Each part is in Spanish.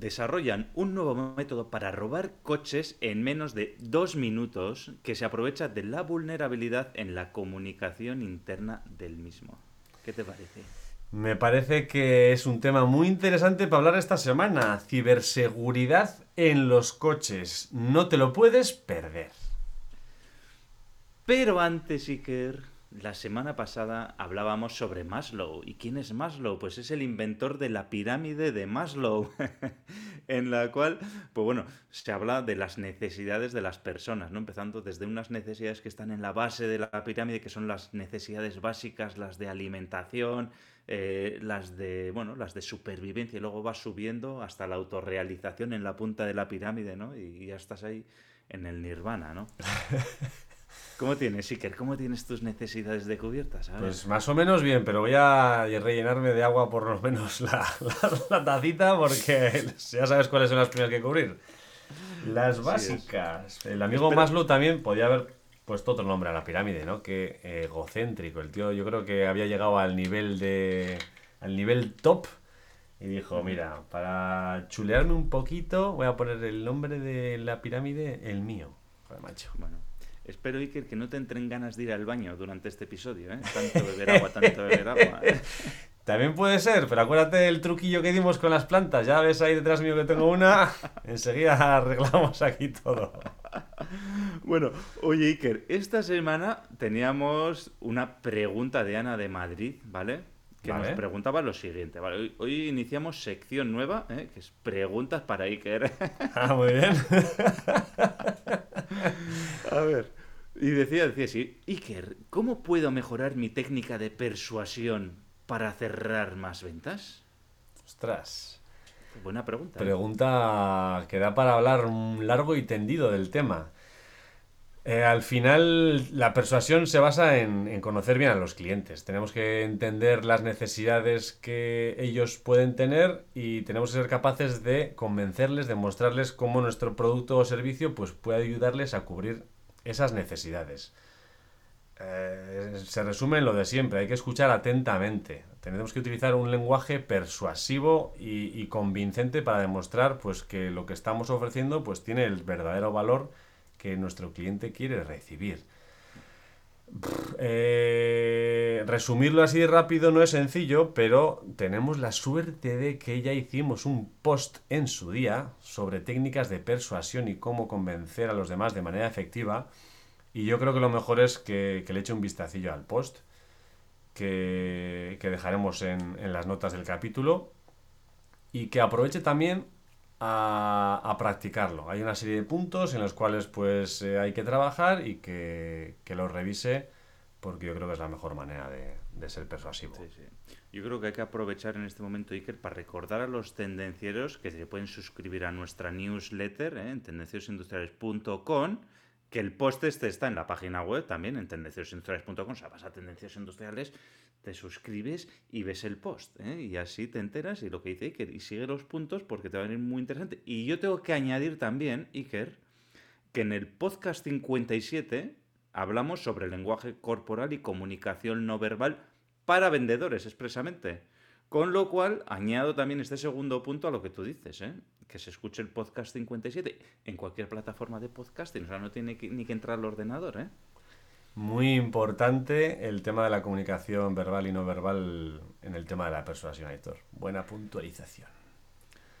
desarrollan un nuevo método para robar coches en menos de dos minutos que se aprovecha de la vulnerabilidad en la comunicación interna del mismo. ¿Qué te parece? Me parece que es un tema muy interesante para hablar esta semana. Ciberseguridad en los coches. No te lo puedes perder. Pero antes, Iker, la semana pasada hablábamos sobre Maslow. ¿Y quién es Maslow? Pues es el inventor de la pirámide de Maslow, en la cual, pues bueno, se habla de las necesidades de las personas, ¿no? Empezando desde unas necesidades que están en la base de la pirámide, que son las necesidades básicas, las de alimentación, eh, las de, bueno, las de supervivencia, y luego va subiendo hasta la autorrealización en la punta de la pirámide, ¿no? Y ya estás ahí en el nirvana, ¿no? ¿Cómo tienes, Iker? ¿Cómo tienes tus necesidades de cubiertas? Pues más o menos bien, pero voy a rellenarme de agua por lo menos la, tacita porque ya sabes cuáles son las primeras que cubrir. Las básicas. El amigo Maslow también podía haber puesto otro nombre a la pirámide, ¿no? Que egocéntrico. El tío yo creo que había llegado al nivel de... al nivel top y dijo, mira, para chulearme un poquito voy a poner el nombre de la pirámide el mío. Joder, macho. Bueno. Espero, Iker, que no te entren ganas de ir al baño durante este episodio, ¿eh? Tanto beber agua, tanto beber agua. También puede ser, pero acuérdate del truquillo que dimos con las plantas. Ya ves ahí detrás mío que tengo una. Enseguida arreglamos aquí todo. Bueno, oye Iker, esta semana teníamos una pregunta de Ana de Madrid, ¿vale? Que nos preguntaba lo siguiente. Vale, hoy, iniciamos sección nueva, ¿eh? que es preguntas para Iker. Ah, muy bien. A ver. Y decía, decía así, Iker, ¿cómo puedo mejorar mi técnica de persuasión para cerrar más ventas? Ostras. Buena pregunta. ¿eh? Pregunta que da para hablar largo y tendido del tema. Eh, al final, la persuasión se basa en, conocer bien a los clientes. Tenemos que entender las necesidades que ellos pueden tener y tenemos que ser capaces de convencerles, de mostrarles cómo nuestro producto o servicio pues, puede ayudarles a cubrir esas necesidades. Eh, se resume en lo de siempre, hay que escuchar atentamente. Tenemos que utilizar un lenguaje persuasivo y, convincente para demostrar pues, que lo que estamos ofreciendo pues, tiene el verdadero valor que nuestro cliente quiere recibir. Eh, resumirlo así rápido no es sencillo, pero tenemos la suerte de que ya hicimos un post en su día sobre técnicas de persuasión y cómo convencer a los demás de manera efectiva. Y yo creo que lo mejor es que, le eche un vistacillo al post, que, dejaremos en, en las notas del capítulo, y que aproveche también a, practicarlo. Hay una serie de puntos en los cuales pues eh, hay que trabajar y que, que los revise porque yo creo que es la mejor manera de, ser persuasivo. Yo creo que hay que aprovechar en este momento, Iker, para recordar a los tendencieros que se pueden suscribir a nuestra newsletter ¿eh? en tendenciosindustriales.com, que el post este está en la página web también, en tendenciosindustriales.com, o sea, vas a Tendencias Industriales te suscribes y ves el post. ¿eh? Y así te enteras y lo que dice Iker. Y sigue los puntos porque te va a venir muy interesante. Y yo tengo que añadir también, Iker, que en el podcast 57 hablamos sobre lenguaje corporal y comunicación no verbal para vendedores expresamente. Con lo cual, añado también este segundo punto a lo que tú dices, ¿eh? que se escuche el podcast 57 en cualquier plataforma de podcasting. O sea, no tiene ni que entrar al ordenador, ¿eh? Muy importante el tema de la comunicación verbal y no verbal en el tema de la persuasión, Héctor. Buena puntualización.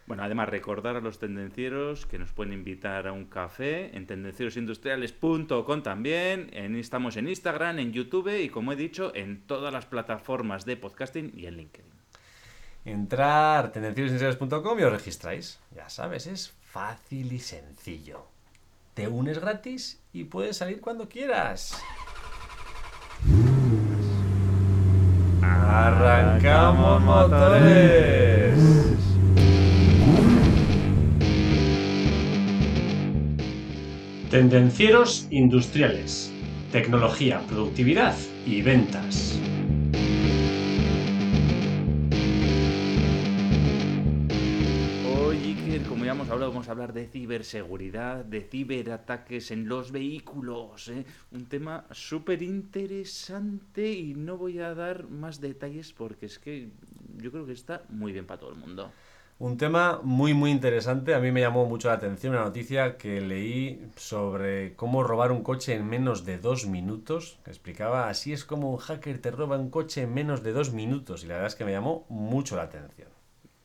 Bueno, además recordar a los tendencieros que nos pueden invitar a un café en tendencierosindustriales.com también. En, estamos en Instagram, en YouTube y como he dicho, en todas las plataformas de podcasting y en LinkedIn. Entrar tendencierosindustriales.com y os registráis. Ya sabes, es fácil y sencillo. Te unes gratis y puedes salir cuando quieras. ¡Arrancamos motores! Tendencieros industriales. Tecnología, productividad y ventas. Ahora vamos a hablar de ciberseguridad, de ciberataques en los vehículos. ¿eh? Un tema súper interesante y no voy a dar más detalles porque es que yo creo que está muy bien para todo el mundo. Un tema muy muy interesante, a mí me llamó mucho la atención una noticia que leí sobre cómo robar un coche en menos de dos minutos. Explicaba, así es como un hacker te roba un coche en menos de dos minutos y la verdad es que me llamó mucho la atención.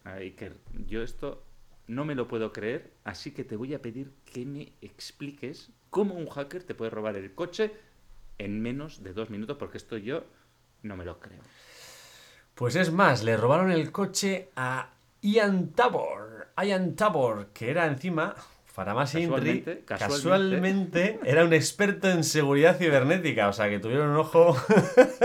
Iker, yo esto no me lo puedo creer, así que te voy a pedir que me expliques cómo un hacker te puede robar el coche en menos de dos minutos, porque esto yo no me lo creo. Pues es más, le robaron el coche a Ian Tabor. Ian Tabor, que era encima, para más casualmente, casualmente, era un experto en seguridad cibernética. O sea, que tuvieron un ojo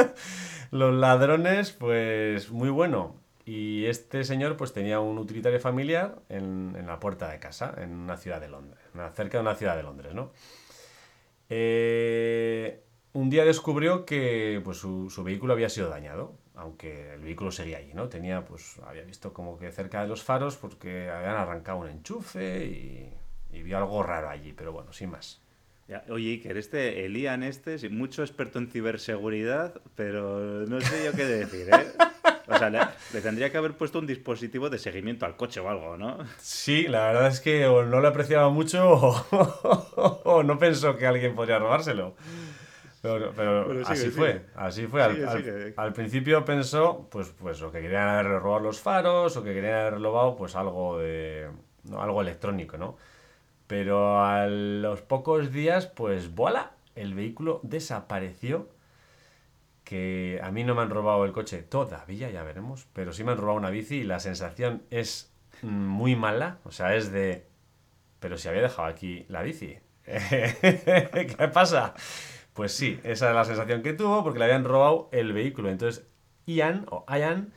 los ladrones, pues muy bueno. Y este señor pues tenía un utilitario familiar en, la puerta de casa, en una ciudad de Londres, cerca de una ciudad de Londres, ¿no? Eh, un día descubrió que pues, su, vehículo había sido dañado aunque el vehículo seguía allí, ¿no? Tenía, pues, había visto como que cerca de los faros porque habían arrancado un enchufe y, vio algo raro allí, pero bueno, sin más. oye, Iker, este, Elian este, mucho experto en ciberseguridad, pero no sé yo qué decir, ¿eh? O sea, le, tendría que haber puesto un dispositivo de seguimiento al coche o algo, ¿no? Sí, la verdad es que o no lo apreciaba mucho o, o no pensó que alguien podría robárselo. Pero, así fue, así fue. Al, principio pensó, pues, pues, o que querían haber robado los faros, o que querían haber robado, pues, algo de. algo electrónico, ¿no? Pero a los pocos días, pues, voilà, el vehículo desapareció. Que a mí no me han robado el coche todavía, ya veremos, pero sí me han robado una bici y la sensación es muy mala. O sea, es de. Pero si había dejado aquí la bici. ¿Qué pasa? Pues sí, esa es la sensación que tuvo porque le habían robado el vehículo. Entonces Ian o Ian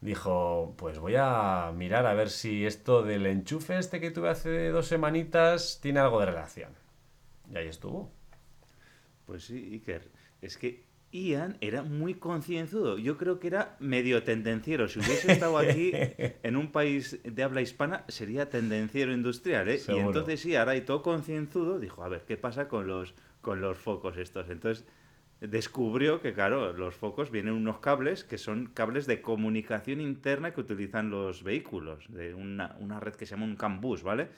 dijo, pues voy a mirar a ver si esto del enchufe este que tuve hace dos semanitas tiene algo de relación. Y ahí estuvo. Pues sí, Iker. Es que Ian era muy concienzudo. Yo creo que era medio tendenciero. Si hubiese estado aquí en un país de habla hispana, sería tendenciero industrial. ¿eh? Y entonces sí, ahora y todo concienzudo, dijo, a ver, ¿qué pasa con los con los focos estos. Entonces descubrió que, claro, los focos vienen unos cables que son cables de comunicación interna que utilizan los vehículos, de una, red que se llama un CAN bus, ¿vale?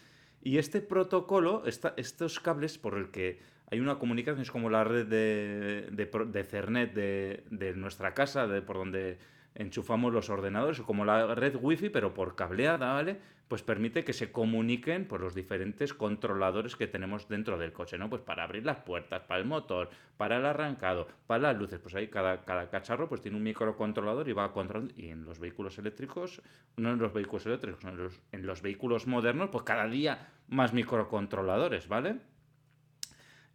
Y este protocolo, estos cables por el que hay una comunicación, es como la red de, de, de Cernet de, de, nuestra casa, de por donde enchufamos los ordenadores, como la red wifi, pero por cableada, ¿vale? Pues permite que se comuniquen por los diferentes controladores que tenemos dentro del coche, ¿no? Pues para abrir las puertas, para el motor, para el arrancado, para las luces, pues ahí cada, cada cacharro pues tiene un microcontrolador y va controlando, y en los vehículos eléctricos, no en los vehículos eléctricos, en los, en los vehículos modernos, pues cada día más microcontroladores, ¿vale?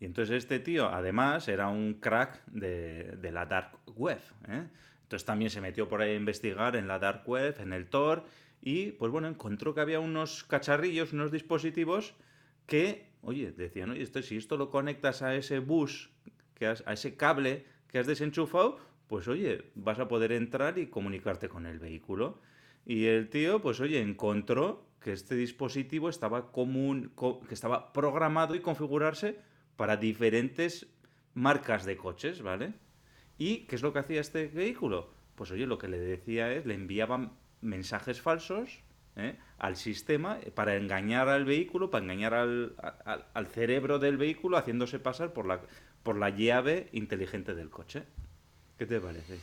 Y entonces este tío, además, era un crack de, de la dark web, ¿eh? Entonces también se metió por ahí a investigar en la dark web, en el Tor, y pues bueno, encontró que había unos cacharrillos, unos dispositivos que, oye, decían, oye, esto, si esto lo conectas a ese bus, que a ese cable que has desenchufado, pues oye, vas a poder entrar y comunicarte con el vehículo. Y el tío, pues oye, encontró que este dispositivo estaba común, que estaba programado y configurarse para diferentes marcas de coches, ¿vale? ¿Y qué es lo que hacía este vehículo? Pues oye, lo que le decía es, le enviaban mensajes falsos ¿eh? al sistema para engañar al vehículo, para engañar al, al, cerebro del vehículo, haciéndose pasar por la, por la llave inteligente del coche. ¿Qué te parece?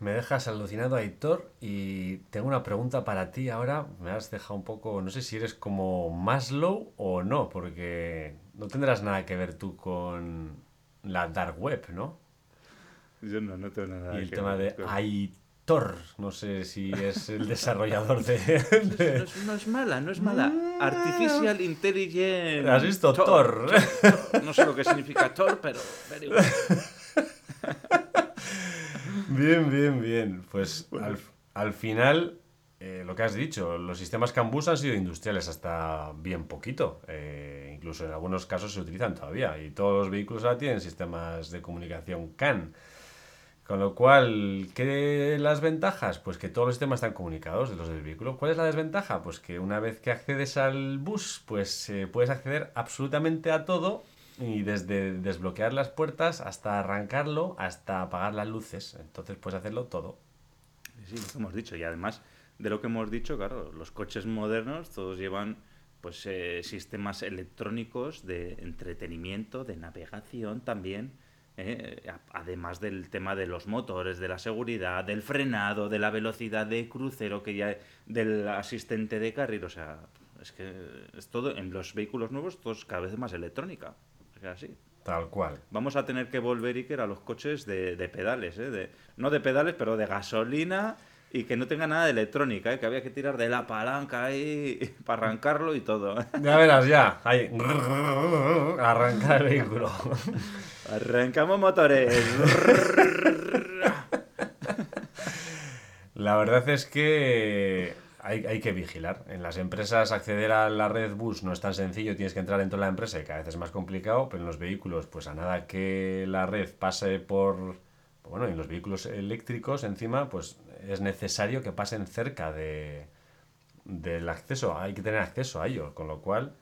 Me dejas alucinado, Aitor, y tengo una pregunta para ti ahora. Me has dejado un poco, no sé si eres como Maslow o no, porque no tendrás nada que ver tú con la dark web, ¿no? Yo no, no tengo nada. Y el tema de Aitor, no sé si es el desarrollador de... No, es, mala, no es mala. Mm. Artificial Intelligence. ¿Has visto Thor? No sé lo que significa Thor, pero... bien, bien, bien. Pues al, al final eh, lo que has dicho, los sistemas CAN-BUS han sido industriales hasta bien poquito. Eh, incluso en algunos casos se utilizan todavía. Y todos los vehículos ahora tienen sistemas de comunicación CAN. Con lo cual, ¿qué las ventajas? Pues que todos los sistemas están comunicados de los del vehículo. ¿Cuál es la desventaja? Pues que una vez que accedes al bus, pues eh, puedes acceder absolutamente a todo y desde desbloquear las puertas hasta arrancarlo, hasta apagar las luces. Entonces puedes hacerlo todo. Sí, lo hemos dicho. Y además de lo que hemos dicho, claro, los coches modernos todos llevan pues eh, sistemas electrónicos de entretenimiento, de navegación también, eh, además del tema de los motores, de la seguridad, del frenado, de la velocidad de crucero, que ya del asistente de carril, o sea, es que es todo en los vehículos nuevos todo es cada vez más electrónica, es así. Tal cual. Vamos a tener que volver, Iker, a los coches de, de pedales, ¿eh? De, no de pedales, pero de gasolina y que no tenga nada de electrónica, ¿eh? que había que tirar de la palanca ahí para arrancarlo y todo. Ya verás, ya. Ahí. Arrancar el vehículo. Arrancamos motores. La verdad es que hay, hay, que vigilar. En las empresas acceder a la red bus no es tan sencillo, tienes que entrar dentro de la empresa y cada vez es más complicado, pero en los vehículos, pues a nada que la red pase por... Bueno, en los vehículos eléctricos encima, pues es necesario que pasen cerca de, del acceso, hay que tener acceso a ello, con lo cual...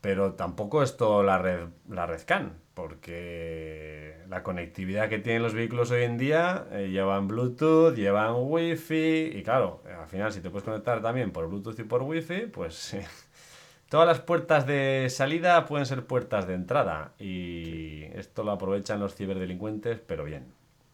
Pero tampoco es todo la red, la red CAN, porque la conectividad que tienen los vehículos hoy en día eh, llevan Bluetooth, llevan Wi-Fi, y claro, al final si te puedes conectar también por Bluetooth y por Wi-Fi, pues todas las puertas de salida pueden ser puertas de entrada, y esto lo aprovechan los ciberdelincuentes, pero bien.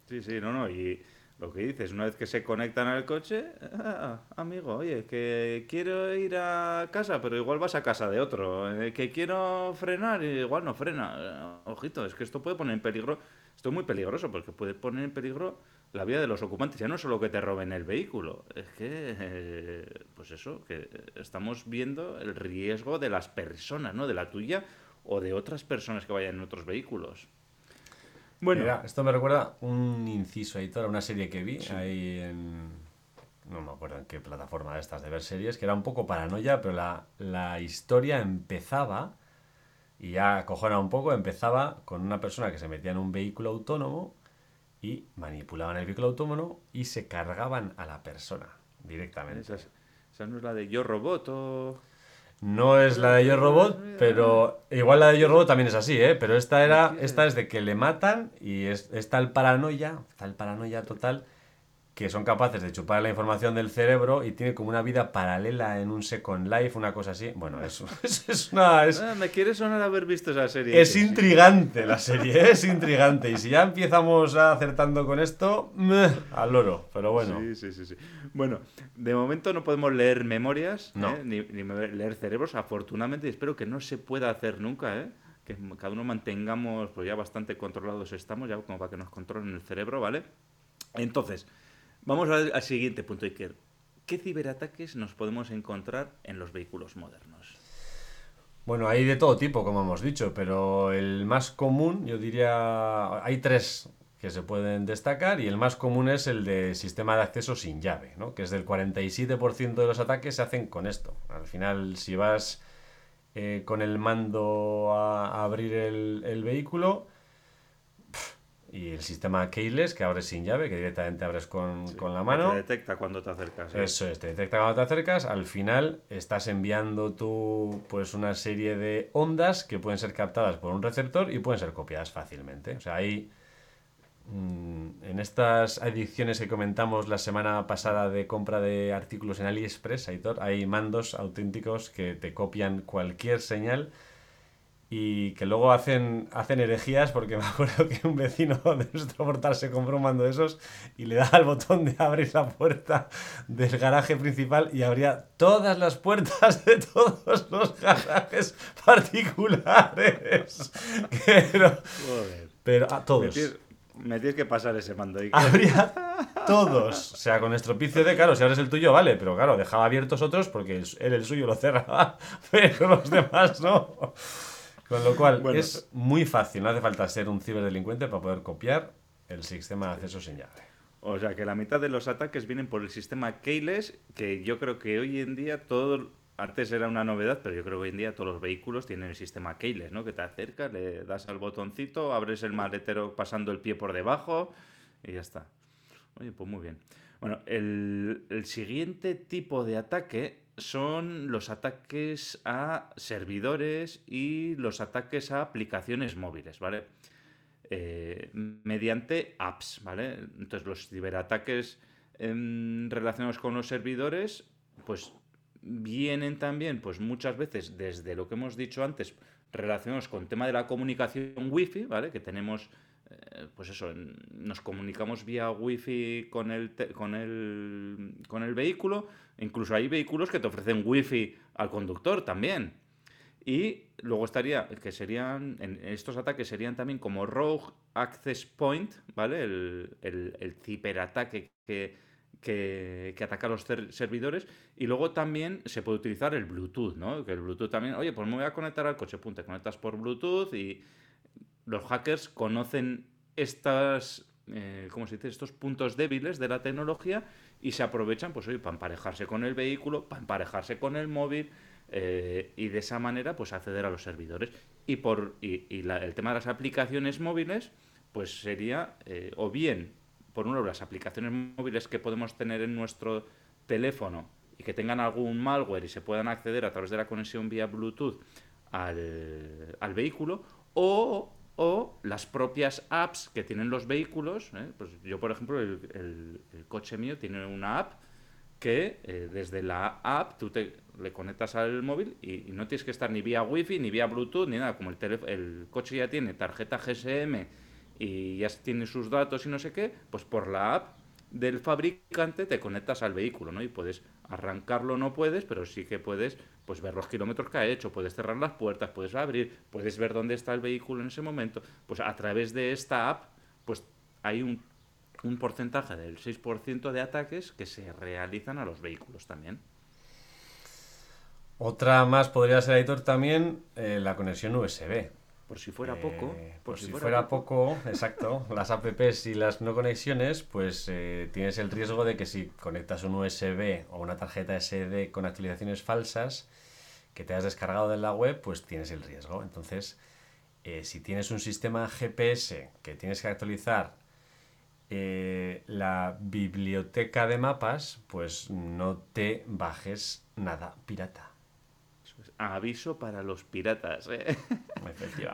Sí, sí, no, no, y lo que dices, una vez que se conectan al coche, ah, amigo, oye, que quiero ir a casa, pero igual vas a casa de otro. Eh, que quiero frenar, igual no frena. Eh, ojito, es que esto puede poner en peligro, esto es muy peligroso, porque puede poner en peligro la vida de los ocupantes. Ya no solo que te roben el vehículo, es que, eh, pues eso, que estamos viendo el riesgo de las personas, ¿no? De la tuya o de otras personas que vayan en otros vehículos. Bueno. Mira, esto me recuerda un inciso editor, una serie que vi ahí en. No me acuerdo en qué plataforma de estas de ver series, que era un poco paranoia, pero la, la historia empezaba, y ya cojona un poco, empezaba con una persona que se metía en un vehículo autónomo y manipulaban el vehículo autónomo y se cargaban a la persona directamente. Esa, esa no es la de Yo Robot o. No es la de Yo Robot, pero igual la de Yo Robot también es así, ¿eh? Pero esta era, esta es de que le matan y es, está el paranoia, está el paranoia total que son capaces de chupar la información del cerebro y tiene como una vida paralela en un Second Life, una cosa así. Bueno, eso es, una... Ah, me quiere sonar haber visto esa serie. Es intrigante la serie, es intrigante. Y si ya empezamos acertando con esto, al loro, pero bueno. Sí, sí, sí, sí. Bueno, de momento no podemos leer memorias, ¿eh? ni, ni, leer cerebros, afortunadamente, y espero que no se pueda hacer nunca, ¿eh? que cada uno mantengamos, pues ya bastante controlados estamos, ya como para que nos controlen el cerebro, ¿vale? Entonces, Vamos al, siguiente punto, Iker. ¿Qué ciberataques nos podemos encontrar en los vehículos modernos? Bueno, hay de todo tipo, como hemos dicho, pero el más común, yo diría, hay tres que se pueden destacar y el más común es el de sistema de acceso sin llave, ¿no? que es del 47% de los ataques se hacen con esto. Al final, si vas eh, con el mando a, abrir el vehículo, y el sistema keyless que abres sin llave, que directamente abres con, la mano. Te detecta cuando te acercas. Eso es, te detecta cuando te acercas. Al final estás enviando tú pues una serie de ondas que pueden ser captadas por un receptor y pueden ser copiadas fácilmente. O sea, hay mm, en estas ediciones que comentamos la semana pasada de compra de artículos en AliExpress, hay mandos auténticos que te copian cualquier señal y que luego hacen, hacen herejías porque me acuerdo que un vecino de nuestro portal se compró un mando de esos y le daba al botón de abrir la puerta del garaje principal y abría todas las puertas de todos los garajes particulares. Pero, pero a todos. Me tienes, que pasar ese mando. ahí. Abría todos. O sea, con estropicio de, claro, si abres el tuyo, vale, pero claro, dejaba abiertos otros porque él el suyo lo cerraba, pero los demás no. Con lo cual, es muy fácil, no hace falta ser un ciberdelincuente para poder copiar el sistema de acceso sin llave. O sea, que la mitad de los ataques vienen por el sistema keyless, que yo creo que hoy en día todo, antes era una novedad, pero yo creo que hoy en día todos los vehículos tienen el sistema keyless, ¿no? Que te acercas, le das al botoncito, abres el maletero pasando el pie por debajo y ya está. Oye, pues muy bien. Bueno, el, el siguiente tipo de ataque son los ataques a servidores y los ataques a aplicaciones móviles, ¿vale? Eh, mediante apps, ¿vale? Entonces los ciberataques em, relacionados con los servidores, pues vienen también, pues muchas veces desde lo que hemos dicho antes, relacionados con el tema de la comunicación wifi, ¿vale? Que tenemos, eh, pues eso, nos comunicamos vía wifi con el, con el, con el vehículo, incluso hay vehículos que te ofrecen wifi al conductor también. Y luego estaría, que serían, en estos ataques serían también como Rogue Access Point, ¿vale? El, el, ciberataque que, que, ataca a los servidores. Y luego también se puede utilizar el Bluetooth, ¿no? Que el Bluetooth también, oye, pues me voy a conectar al coche, punto, te conectas por Bluetooth y los hackers conocen estas, eh, ¿cómo se dice? Estos puntos débiles de la tecnología y se aprovechan, pues, oye, para emparejarse con el vehículo, para emparejarse con el móvil eh, y de esa manera pues acceder a los servidores. Y, por, y, el tema de las aplicaciones móviles pues sería eh, o bien, por un lado, las aplicaciones móviles que podemos tener en nuestro teléfono y que tengan algún malware y se puedan acceder a través de la conexión vía Bluetooth al, al vehículo, o, o, las propias apps que tienen los vehículos. ¿eh? Pues yo, por ejemplo, el, coche mío tiene una app que desde la app tú te, le conectas al móvil y, no tienes que estar ni vía wifi, ni vía Bluetooth, ni nada. Como el, el coche ya tiene tarjeta GSM y ya tiene sus datos y no sé qué, pues por la app del fabricante te conectas al vehículo, ¿no? Y puedes arrancarlo, no puedes, pero sí que puedes pues ver los kilómetros que ha hecho, puedes cerrar las puertas, puedes abrir, puedes ver dónde está el vehículo en ese momento. Pues a través de esta app, pues hay un, porcentaje del 6% de ataques que se realizan a los vehículos también. Otra más podría ser, editor también eh, la conexión USB. Por si fuera poco. Eh, por, si, fuera, poco. exacto. las apps y las no conexiones, pues eh, tienes el riesgo de que si conectas un USB o una tarjeta SD con actualizaciones falsas que te has descargado de la web, pues tienes el riesgo. Entonces, si tienes un sistema GPS que tienes que actualizar la biblioteca de mapas, pues no te bajes nada pirata aviso para los piratas. ¿eh?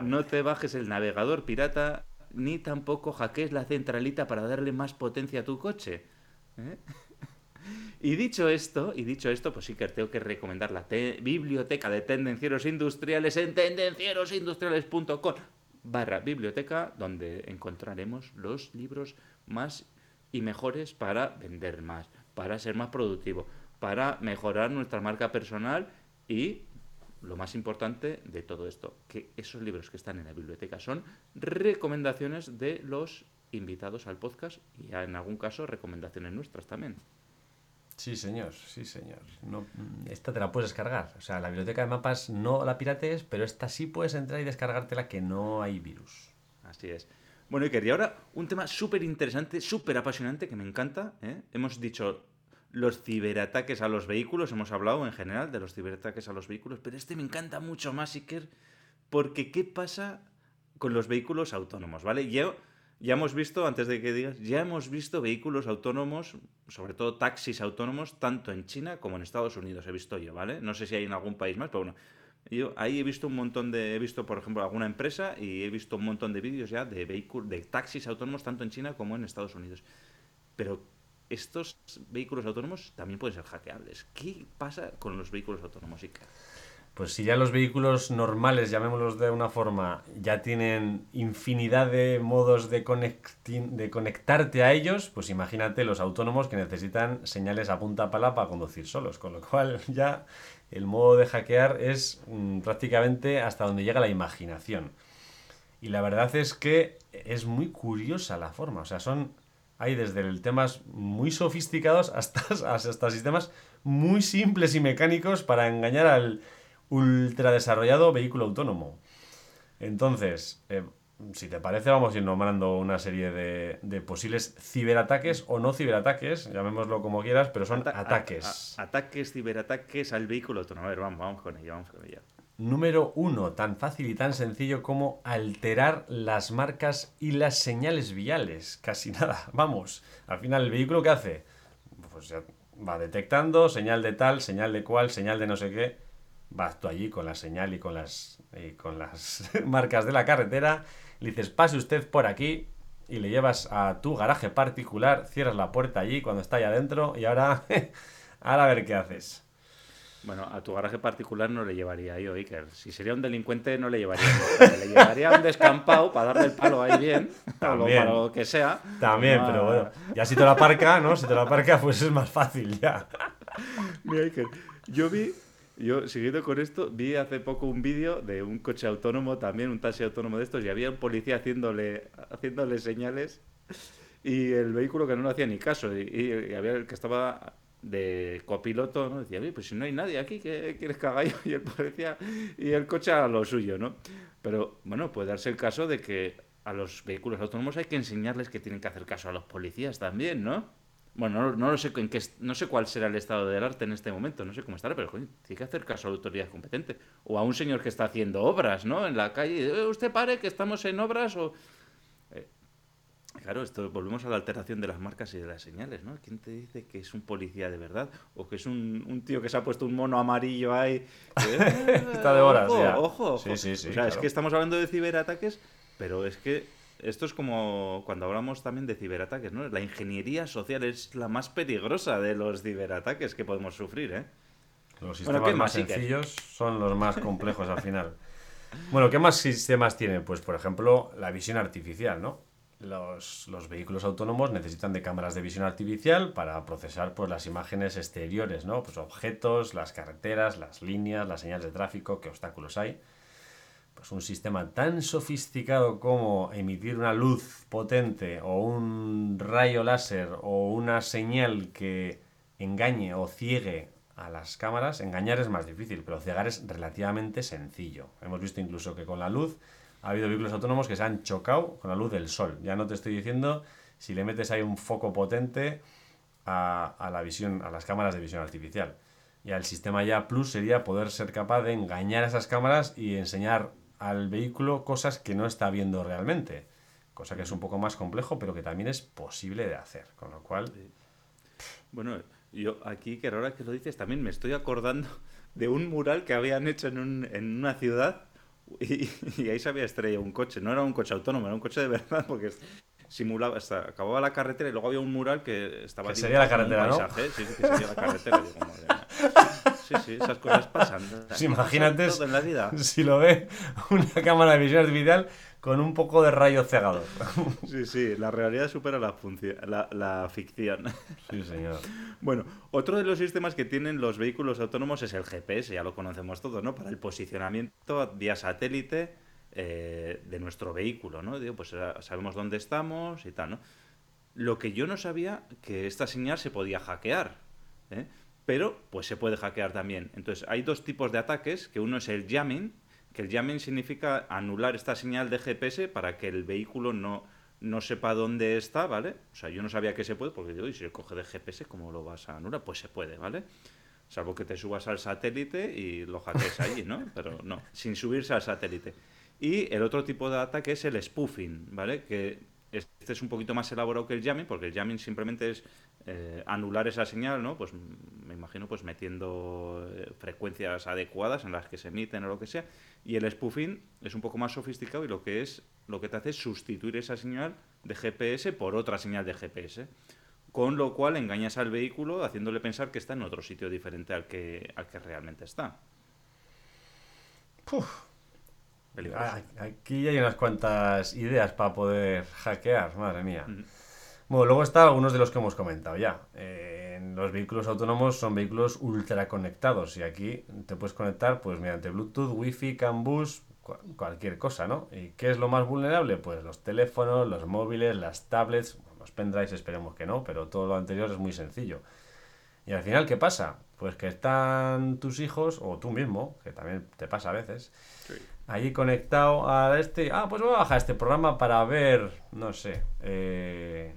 no te bajes el navegador pirata ni tampoco hackees la centralita para darle más potencia a tu coche. ¿eh? Y dicho esto, y dicho esto, pues sí que tengo que recomendar la biblioteca de tendencieros industriales en tendencierosindustriales.com barra biblioteca, donde encontraremos los libros más y mejores para vender más, para ser más productivo, para mejorar nuestra marca personal y lo más importante de todo esto, que esos libros que están en la biblioteca son recomendaciones de los invitados al podcast y en algún caso recomendaciones nuestras también. Sí, señor, sí, señor. No, esta te la puedes descargar. O sea, la biblioteca de mapas no la pirates, pero esta sí puedes entrar y descargártela que no hay virus. Así es. Bueno, Iker, y ahora un tema súper interesante, súper apasionante que me encanta. ¿eh? Hemos dicho los ciberataques a los vehículos, hemos hablado en general de los ciberataques a los vehículos, pero este me encanta mucho más, Iker, porque ¿qué pasa con los vehículos autónomos? ¿Vale? Ya, ya hemos visto, antes de que digas, ya hemos visto vehículos autónomos, sobre todo taxis autónomos, tanto en China como en Estados Unidos, he visto yo, ¿vale? No sé si hay en algún país más, pero bueno. Yo ahí he visto un montón de. He visto, por ejemplo, alguna empresa y he visto un montón de vídeos ya de vehículos, de taxis autónomos, tanto en China como en Estados Unidos. Pero estos vehículos autónomos también pueden ser hackeables. ¿Qué pasa con los vehículos autónomos, Pues si ya los vehículos normales, llamémoslos de una forma, ya tienen infinidad de modos de, conectarte a ellos, pues imagínate los autónomos que necesitan señales a punta pala para conducir solos, con lo cual ya el modo de hackear es mm, prácticamente hasta donde llega la imaginación. Y la verdad es que es muy curiosa la forma, o sea, son hay desde temas muy sofisticados hasta, hasta sistemas muy simples y mecánicos para engañar al ultra desarrollado vehículo autónomo. Entonces, eh, si te parece, vamos a ir nombrando una serie de, posibles ciberataques o no ciberataques, llamémoslo como quieras, pero son ataques. ataques, ciberataques al vehículo autónomo. A ver, vamos, vamos con ello, vamos con ello. Número uno, tan fácil y tan sencillo como alterar las marcas y las señales viales. Casi nada. Vamos, al final el vehículo ¿qué hace? Pues va detectando señal de tal, señal de cual, señal de no sé qué. Vas tú allí con la señal y con las, con las marcas de la carretera. Le dices, pase usted por aquí y le llevas a tu garaje particular, cierras la puerta allí cuando está allá adentro y ahora, ahora a ver qué haces. Bueno, a tu garaje particular no le llevaría yo, Iker. Si sería un delincuente, no le llevaría. le llevaría a un descampado para darle el palo ahí bien, También. para lo que sea. También, pero bueno. Ya si te la aparca, ¿no? Si te la aparca, pues es más fácil ya. Mira, Iker, yo vi yo, siguiendo con esto, vi hace poco un vídeo de un coche autónomo, también un taxi autónomo de estos, y había un policía haciéndole, haciéndole señales y el vehículo que no le hacía ni caso. Y, había el que estaba de copiloto, ¿no? Decía, pues si no hay nadie aquí, ¿qué quieres que haga yo? Y el policía y el coche a lo suyo, ¿no? Pero bueno, puede darse el caso de que a los vehículos autónomos hay que enseñarles que tienen que hacer caso a los policías también, ¿no? Bueno, no, no, sé en qué, no sé cuál será el estado del arte en este momento, no sé cómo estará, pero tiene que hacer caso a la autoridad competente. O a un señor que está haciendo obras, ¿no? En la calle, usted pare que estamos en obras o... Claro, esto volvemos a la alteración de las marcas y de las señales, ¿no? ¿Quién te dice que es un policía de verdad? O que es un, tío que se ha puesto un mono amarillo ahí. está de horas, ojo, ya. Ojo, ojo. Sí, sí, sí. O sea, es que estamos hablando de ciberataques, pero es que esto es como cuando hablamos también de ciberataques, ¿no? La ingeniería social es la más peligrosa de los ciberataques que podemos sufrir, ¿eh? Los sistemas más, sencillos son los más complejos al final. Bueno, ¿qué más sistemas tienen? Pues, por ejemplo, la visión artificial, ¿no? Los, vehículos autónomos necesitan de cámaras de visión artificial para procesar pues, las imágenes exteriores, ¿no? Pues objetos, las carreteras, las líneas, las señales de tráfico, qué obstáculos hay pues un sistema tan sofisticado como emitir una luz potente o un rayo láser o una señal que engañe o ciegue a las cámaras, engañar es más difícil, pero cegar es relativamente sencillo. Hemos visto incluso que con la luz ha habido vehículos autónomos que se han chocado con la luz del sol. Ya no te estoy diciendo si le metes ahí un foco potente a, la visión, a las cámaras de visión artificial. Y el sistema ya Plus sería poder ser capaz de engañar a esas cámaras y enseñar al vehículo cosas que no está viendo realmente. Cosa que es un poco más complejo, pero que también es posible de hacer. Con lo cual. Bueno, yo aquí, que ahora que lo dices, también me estoy acordando de un mural que habían hecho en una ciudad y, ahí se había estrellado un coche. No era un coche autónomo, era un coche de verdad, porque simulaba, hasta, acababa la carretera y luego había un mural que estaba... Que sería la carretera, ¿no? Sí, sí, que sería la carretera. Sí, sí, esas cosas pasan. Pues imagínate si lo ve una cámara de visión artificial con un poco de rayo cegador. Sí, sí, la realidad supera la, la, la ficción. Sí, señor. Bueno, otro de los sistemas que tienen los vehículos autónomos es el GPS, ya lo conocemos todos, ¿no? Para el posicionamiento vía satélite eh, de nuestro vehículo, ¿no? Digo, pues eh, sabemos dónde estamos y tal, ¿no? Lo que yo no sabía que esta señal se podía hackear. ¿eh? pero pues se puede hackear también. Entonces hay dos tipos de ataques, que uno es el jamming, que el jamming significa anular esta señal de GPS para que el vehículo no, no sepa dónde está, ¿vale? O sea, yo no sabía que se puede, porque digo, y si se coge de GPS, ¿cómo lo vas a anular? Pues se puede, ¿vale? Salvo que te subas al satélite y lo hackees allí, ¿no? Pero no, sin subirse al satélite. Y el otro tipo de ataque es el spoofing, ¿vale? Que este es un poquito más elaborado que el jamming, porque el jamming simplemente es eh, anular esa señal, ¿no? Pues me imagino pues metiendo eh, frecuencias adecuadas en las que se emiten o lo que sea. Y el spoofing es un poco más sofisticado y lo que es lo que te hace es sustituir esa señal de GPS por otra señal de GPS. Con lo cual engañas al vehículo haciéndole pensar que está en otro sitio diferente al que, al que realmente está. Ah, aquí hay unas cuantas ideas para poder hackear, madre mía. Bueno, luego está algunos de los que hemos comentado ya. Eh, los vehículos autónomos son vehículos ultra conectados y aquí te puedes conectar pues mediante Bluetooth, Wi-Fi, CAN bus, cualquier cosa, ¿no? ¿Y qué es lo más vulnerable? Pues los teléfonos, los móviles, las tablets, los pendrives esperemos que no, pero todo lo anterior es muy sencillo. Y al final, ¿qué pasa? Pues que están tus hijos, o tú mismo, que también te pasa a veces, ahí conectado a este. Ah, pues voy a bajar este programa para ver, no sé, eh,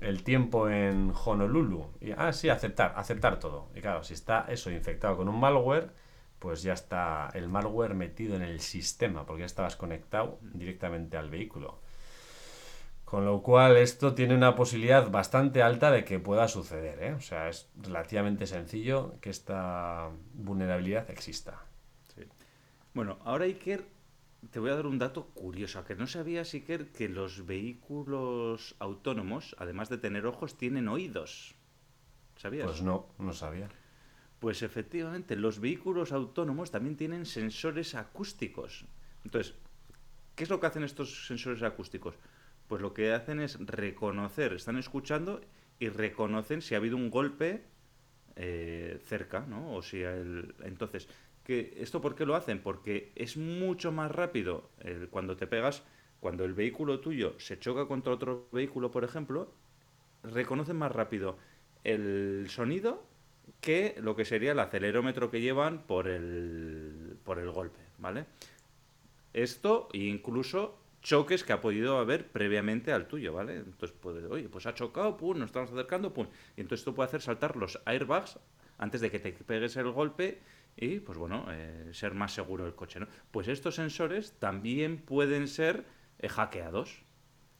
el tiempo en Honolulu. Y, ah, sí, aceptar, aceptar todo. Y claro, si está eso infectado con un malware, pues ya está el malware metido en el sistema, porque ya estabas conectado directamente al vehículo. Con lo cual esto tiene una posibilidad bastante alta de que pueda suceder. ¿eh? O sea, es relativamente sencillo que esta vulnerabilidad exista. Bueno, ahora Iker, te voy a dar un dato curioso, que no sabía, Siker, que los vehículos autónomos, además de tener ojos, tienen oídos. ¿Sabías? Pues no, no sabía. Pues efectivamente, los vehículos autónomos también tienen sensores acústicos. Entonces, ¿qué es lo que hacen estos sensores acústicos? Pues lo que hacen es reconocer, están escuchando y reconocen si ha habido un golpe eh, cerca, ¿no? O si el... Entonces, ¿qué, ¿esto por qué lo hacen? Porque es mucho más rápido cuando te pegas, cuando el vehículo tuyo se choca contra otro vehículo, por ejemplo, reconocen más rápido el sonido que lo que sería el acelerómetro que llevan por el, por el golpe, ¿vale? Esto incluso choques que ha podido haber previamente al tuyo, ¿vale? Entonces puede, oye, pues ha chocado, pum, nos estamos acercando, pum. Y entonces esto puede hacer saltar los airbags antes de que te pegues el golpe y, pues bueno, eh, ser más seguro el coche, ¿no? Pues estos sensores también pueden ser eh, hackeados,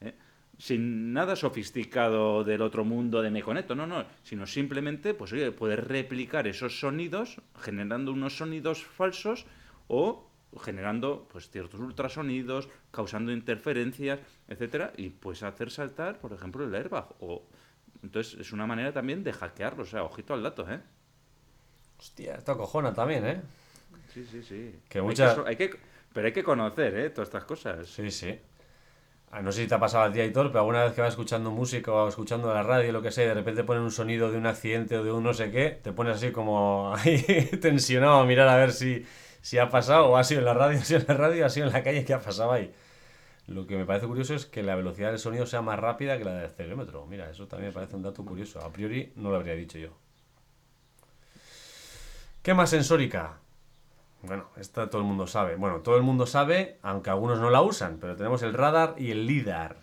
¿eh? sin nada sofisticado del otro mundo de me conecto, no, no, sino simplemente, pues oye, poder replicar esos sonidos generando unos sonidos falsos o generando pues ciertos ultrasonidos, causando interferencias, etcétera, y pues hacer saltar, por ejemplo, el airbag. O, entonces es una manera también de hackearlo, o sea, ojito al dato, ¿eh? Hostia, esto cojona también, ¿eh? Sí, sí, sí. Que muchas... hay que, pero hay que conocer, ¿eh? Todas estas cosas. Sí, sí. Ah, no sé si te ha pasado a ti, Aitor, pero alguna vez que vas escuchando música o escuchando la radio, lo que sea, y de repente ponen un sonido de un accidente o de un no sé qué, te pones así como ahí tensionado a mirar a ver si, si ha pasado o ha sido en la radio, ha sido en la radio, ha sido en la calle, ¿qué ha pasado ahí? Lo que me parece curioso es que la velocidad del sonido sea más rápida que la del acelerómetro. Mira, eso también me parece un dato curioso. A priori no lo habría dicho yo. ¿Qué más sensórica? Bueno, esta todo el mundo sabe. Bueno, todo el mundo sabe, aunque algunos no la usan, pero tenemos el radar y el LIDAR.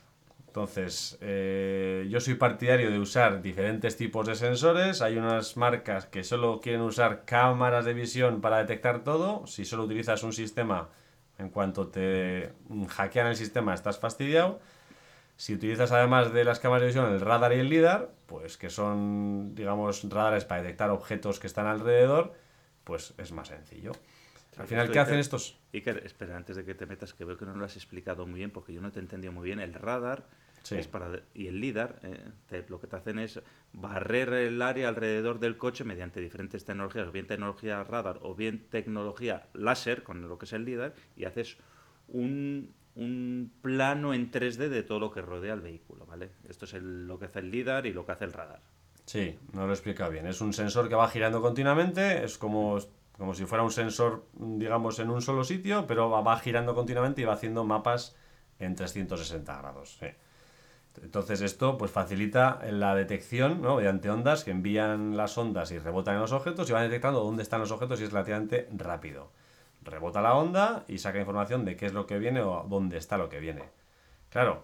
Entonces, eh, yo soy partidario de usar diferentes tipos de sensores. Hay unas marcas que solo quieren usar cámaras de visión para detectar todo. Si solo utilizas un sistema, en cuanto te hackean el sistema, estás fastidiado. Si utilizas además de las cámaras de visión el radar y el LIDAR, pues que son, digamos, radares para detectar objetos que están alrededor, pues es más sencillo. Al final, ¿qué hacen estos? Iker, espera, antes de que te metas, que veo que no lo has explicado muy bien, porque yo no te he entendido muy bien. El radar para, y el LIDAR eh, lo que te hacen es barrer el área alrededor del coche mediante diferentes tecnologías, o bien tecnología radar o bien tecnología láser, con lo que es el LIDAR, y haces un, un plano en 3D de todo lo que rodea el vehículo, ¿vale? Esto es lo que hace el LIDAR y lo que hace el radar. Sí, no lo explica bien. Es un sensor que va girando continuamente, es como, como si fuera un sensor, digamos, en un solo sitio, pero va, girando continuamente y va haciendo mapas en 360 grados. Sí. Entonces esto pues facilita la detección ¿no? mediante ondas que envían las ondas y rebotan en los objetos y van detectando dónde están los objetos y es relativamente rápido. Rebota la onda y saca información de qué es lo que viene o dónde está lo que viene. Claro,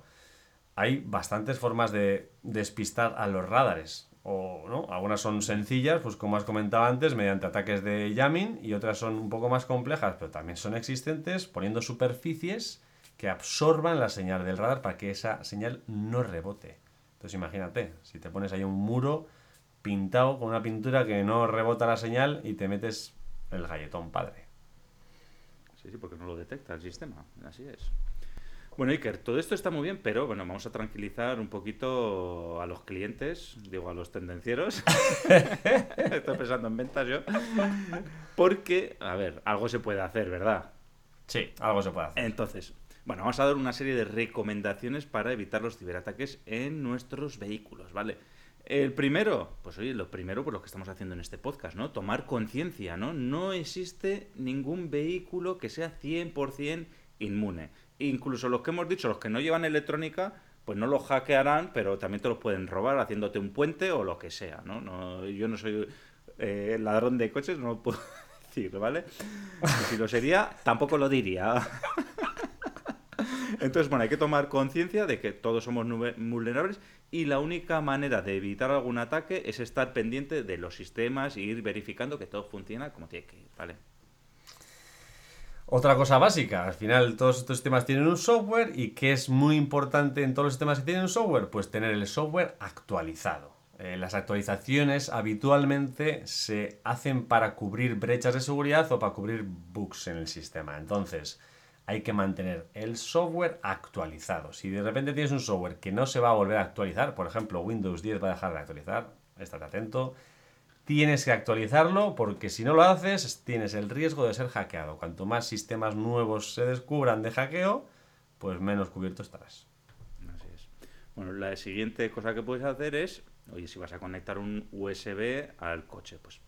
hay bastantes formas de despistar a los radares. O, ¿no? Algunas son sencillas, pues como has comentado antes, mediante ataques de jamming, y otras son un poco más complejas, pero también son existentes, poniendo superficies que absorban la señal del radar para que esa señal no rebote. Entonces imagínate, si te pones ahí un muro pintado con una pintura que no rebota la señal y te metes el galletón padre. Sí, sí, porque no lo detecta el sistema, así es. Bueno, Iker, todo esto está muy bien, pero bueno, vamos a tranquilizar un poquito a los clientes, digo a los tendencieros. Estoy pensando en ventas yo. Porque, a ver, algo se puede hacer, ¿verdad? Sí, algo se puede hacer. Entonces, bueno, vamos a dar una serie de recomendaciones para evitar los ciberataques en nuestros vehículos, ¿vale? El primero, pues oye, lo primero por lo que estamos haciendo en este podcast, ¿no? Tomar conciencia, ¿no? No existe ningún vehículo que sea 100% inmune. Incluso los que hemos dicho, los que no llevan electrónica, pues no los hackearán, pero también te los pueden robar haciéndote un puente o lo que sea, ¿no? no yo no soy eh, ladrón de coches, no lo puedo decir, ¿vale? si lo sería, tampoco lo diría. Entonces, bueno, hay que tomar conciencia de que todos somos vulnerables y la única manera de evitar algún ataque es estar pendiente de los sistemas e ir verificando que todo funciona como tiene que ir, ¿vale? Otra cosa básica, al final todos estos sistemas tienen un software y ¿qué es muy importante en todos los sistemas que tienen un software? Pues tener el software actualizado. Eh, las actualizaciones habitualmente se hacen para cubrir brechas de seguridad o para cubrir bugs en el sistema. Entonces, hay que mantener el software actualizado. Si de repente tienes un software que no se va a volver a actualizar, por ejemplo, Windows 10 va a dejar de actualizar, estate atento. Tienes que actualizarlo porque si no lo haces tienes el riesgo de ser hackeado. Cuanto más sistemas nuevos se descubran de hackeo, pues menos cubierto estarás. Así es. Bueno, la siguiente cosa que puedes hacer es, oye, si vas a conectar un USB al coche, pues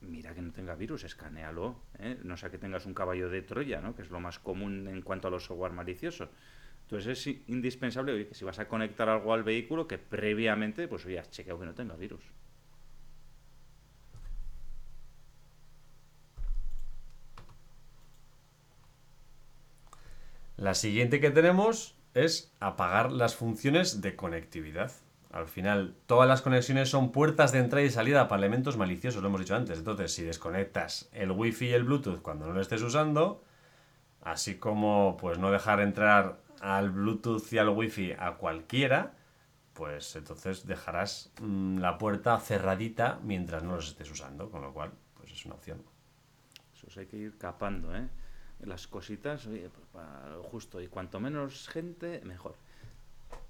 mira que no tenga virus, escanealo. ¿eh? No sea que tengas un caballo de Troya, ¿no? que es lo más común en cuanto a los software maliciosos. Entonces es indispensable que si vas a conectar algo al vehículo, que previamente, pues oye, has chequeado que no tenga virus. La siguiente que tenemos es apagar las funciones de conectividad. Al final, todas las conexiones son puertas de entrada y salida para elementos maliciosos, lo hemos dicho antes. Entonces, si desconectas el Wi-Fi y el Bluetooth cuando no lo estés usando, así como pues no dejar entrar al Bluetooth y al Wi-Fi a cualquiera, pues entonces dejarás mm, la puerta cerradita mientras no los estés usando, con lo cual, pues es una opción. Eso hay que ir capando, ¿eh? Las cositas, oye, pues, justo, y cuanto menos gente, mejor.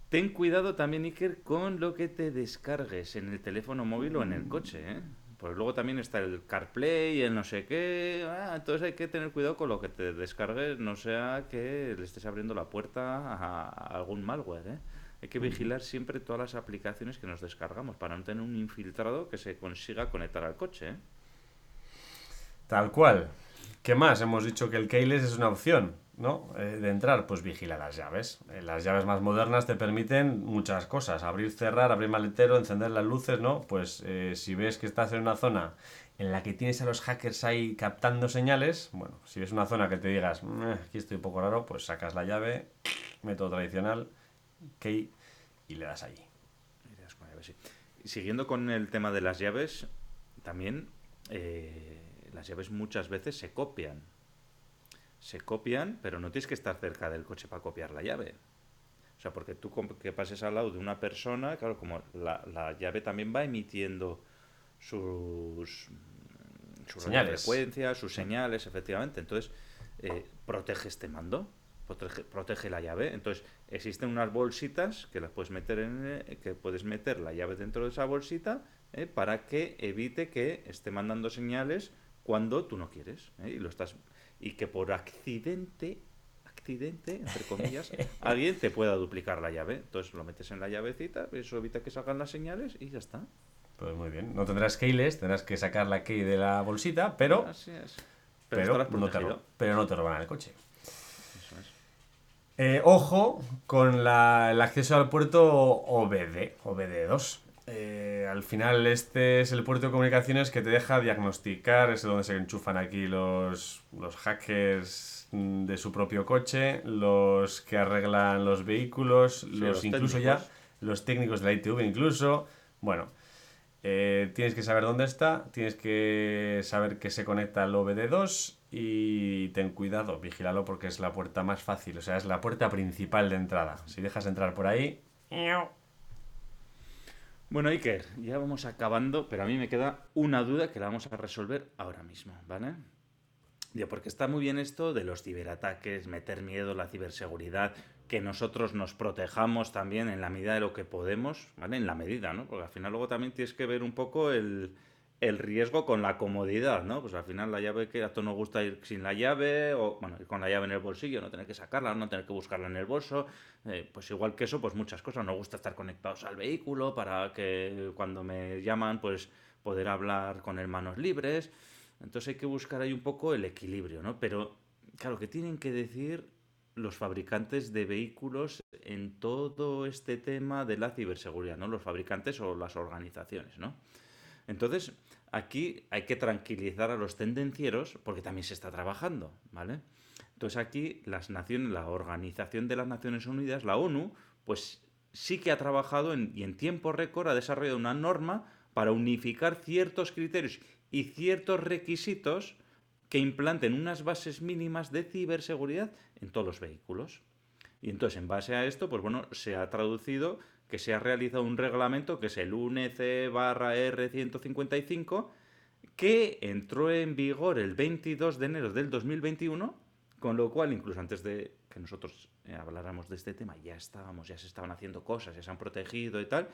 Ten cuidado también, Iker, con lo que te descargues en el teléfono móvil o en el coche, ¿eh? Pues luego también está el CarPlay, el no sé qué. Ah, entonces hay que tener cuidado con lo que te descargues, no sea que le estés abriendo la puerta a, algún malware, ¿eh? Hay que vigilar siempre todas las aplicaciones que nos descargamos para no tener un infiltrado que se consiga conectar al coche, ¿eh? Tal cual. ¿Qué más? Hemos dicho que el keyless es una opción, ¿no? Eh, de entrar, pues vigila las llaves. Eh, las llaves más modernas te permiten muchas cosas. Abrir, cerrar, abrir maletero, encender las luces, ¿no? Pues eh, si ves que estás en una zona en la que tienes a los hackers ahí captando señales, bueno, si ves una zona que te digas, aquí estoy un poco raro, pues sacas la llave, método tradicional, key, y le das allí. Siguiendo con el tema de las llaves, también las llaves muchas veces se copian. Se copian, pero no tienes que estar cerca del coche para copiar la llave. O sea, porque tú que pases al lado de una persona, claro, como la, llave también va emitiendo sus, sus señales. frecuencias, sus señales, efectivamente. Entonces, eh, protege este mando, protege, protege, la llave. Entonces, existen unas bolsitas que las puedes meter en, eh, que puedes meter la llave dentro de esa bolsita eh, para que evite que esté mandando señales cuando tú no quieres ¿eh? y lo estás y que por accidente accidente entre comillas alguien te pueda duplicar la llave. Entonces lo metes en la llavecita eso evita que salgan las señales y ya está. Pues muy bien. No tendrás keyless tendrás que sacar la key de la bolsita pero pero, no te, pero no te roban el coche. Eh, ojo con el acceso al puerto OBD OBD2 eh, al final este es el puerto de comunicaciones que te deja diagnosticar, es donde se enchufan aquí los, los hackers de su propio coche, los que arreglan los vehículos, los, incluso ya los técnicos de la ITV incluso. Bueno, eh, tienes que saber dónde está, tienes que saber que se conecta al OBD2 y ten cuidado, vigílalo porque es la puerta más fácil, o sea, es la puerta principal de entrada. Si dejas entrar por ahí, bueno, Iker, ya vamos acabando, pero a mí me queda una duda que la vamos a resolver ahora mismo, ¿vale? Ya, porque está muy bien esto de los ciberataques, meter miedo, la ciberseguridad, que nosotros nos protejamos también en la medida de lo que podemos, ¿vale? En la medida, ¿no? Porque al final luego también tienes que ver un poco el, el riesgo con la comodidad, ¿no? Pues al final la llave que a todos nos gusta ir sin la llave, o bueno, ir con la llave en el bolsillo, no tener que sacarla, no tener que buscarla en el bolso, eh, pues igual que eso, pues muchas cosas, nos gusta estar conectados al vehículo para que cuando me llaman, pues poder hablar con hermanos libres, entonces hay que buscar ahí un poco el equilibrio, ¿no? Pero claro, que tienen que decir los fabricantes de vehículos en todo este tema de la ciberseguridad, ¿no? Los fabricantes o las organizaciones, ¿no? Entonces, aquí hay que tranquilizar a los tendencieros porque también se está trabajando, ¿vale? Entonces aquí las naciones, la Organización de las Naciones Unidas, la ONU, pues sí que ha trabajado y en tiempo récord ha desarrollado una norma para unificar ciertos criterios y ciertos requisitos que implanten unas bases mínimas de ciberseguridad en todos los vehículos. Y entonces, en base a esto, pues bueno, se ha traducido que se ha realizado un reglamento que es el UNEC barra R155 que entró en vigor el 22 de enero del 2021 Con lo cual, incluso antes de que nosotros eh, habláramos de este tema, ya estábamos, ya se estaban haciendo cosas, ya se han protegido y tal,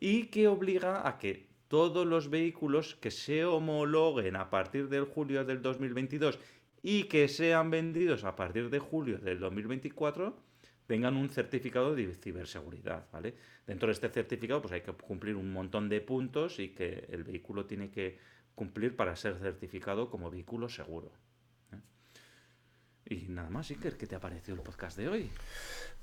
y que obliga a que todos los vehículos que se homologuen a partir del julio del 2022 y que sean vendidos a partir de julio del 2024 tengan un certificado de ciberseguridad, ¿vale? Dentro de este certificado pues hay que cumplir un montón de puntos y que el vehículo tiene que cumplir para ser certificado como vehículo seguro. ¿eh? Y nada más, Iker, ¿qué te ha parecido el podcast de hoy?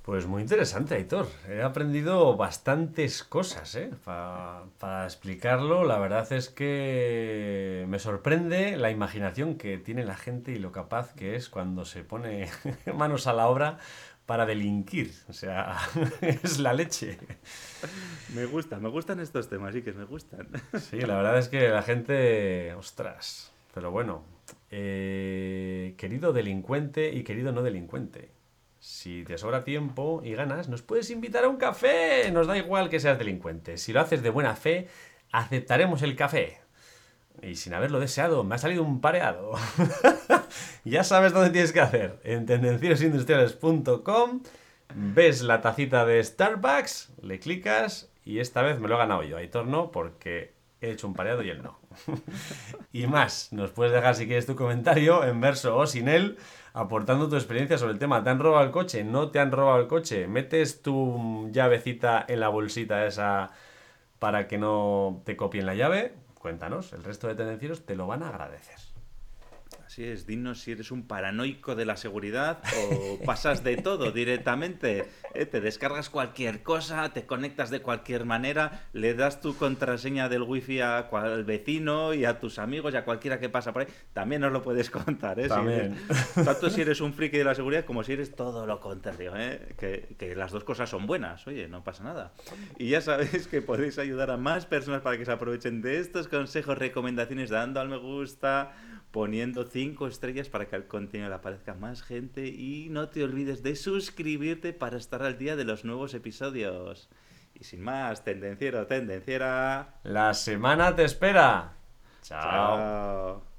Pues muy interesante, Aitor. He aprendido bastantes cosas, ¿eh? para explicarlo, la verdad es que me sorprende la imaginación que tiene la gente y lo capaz que es cuando se pone manos a la obra para delinquir. O sea, es la leche. Me gustan, me gustan estos temas, sí que me gustan. Sí, la verdad es que la gente, ostras, pero bueno, eh, querido delincuente y querido no delincuente. Si te sobra tiempo y ganas, nos puedes invitar a un café. Nos da igual que seas delincuente. Si lo haces de buena fe, aceptaremos el café. Y sin haberlo deseado, me ha salido un pareado. ya sabes dónde tienes que hacer. En tendenciosindustriales.com ves la tacita de Starbucks, le clicas y esta vez me lo he ganado yo. Aitor no, porque he hecho un pareado y él no. y más, nos puedes dejar si quieres tu comentario en verso o sin él, aportando tu experiencia sobre el tema. ¿Te han robado el coche? ¿No te han robado el coche? ¿Metes tu llavecita en la bolsita esa para que no te copien la llave? Cuéntanos, el resto de tendencieros te lo van a agradecer. Así es, dinos si eres un paranoico de la seguridad o pasas de todo directamente. Eh, te descargas cualquier cosa, te conectas de cualquier manera, le das tu contraseña del wifi a al vecino y a tus amigos y a cualquiera que pasa por ahí. También nos lo puedes contar, ¿eh? También. tanto si eres un friki de la seguridad como si eres todo lo contrario, ¿eh? Que, que las dos cosas son buenas, oye, no pasa nada. Y ya sabéis que podéis ayudar a más personas para que se aprovechen de estos consejos, recomendaciones, dando al me gusta poniendo cinco estrellas para que el contenido le aparezca más gente y no te olvides de suscribirte para estar al día de los nuevos episodios. Y sin más, tendenciero, tendenciera. La semana te espera. Chao.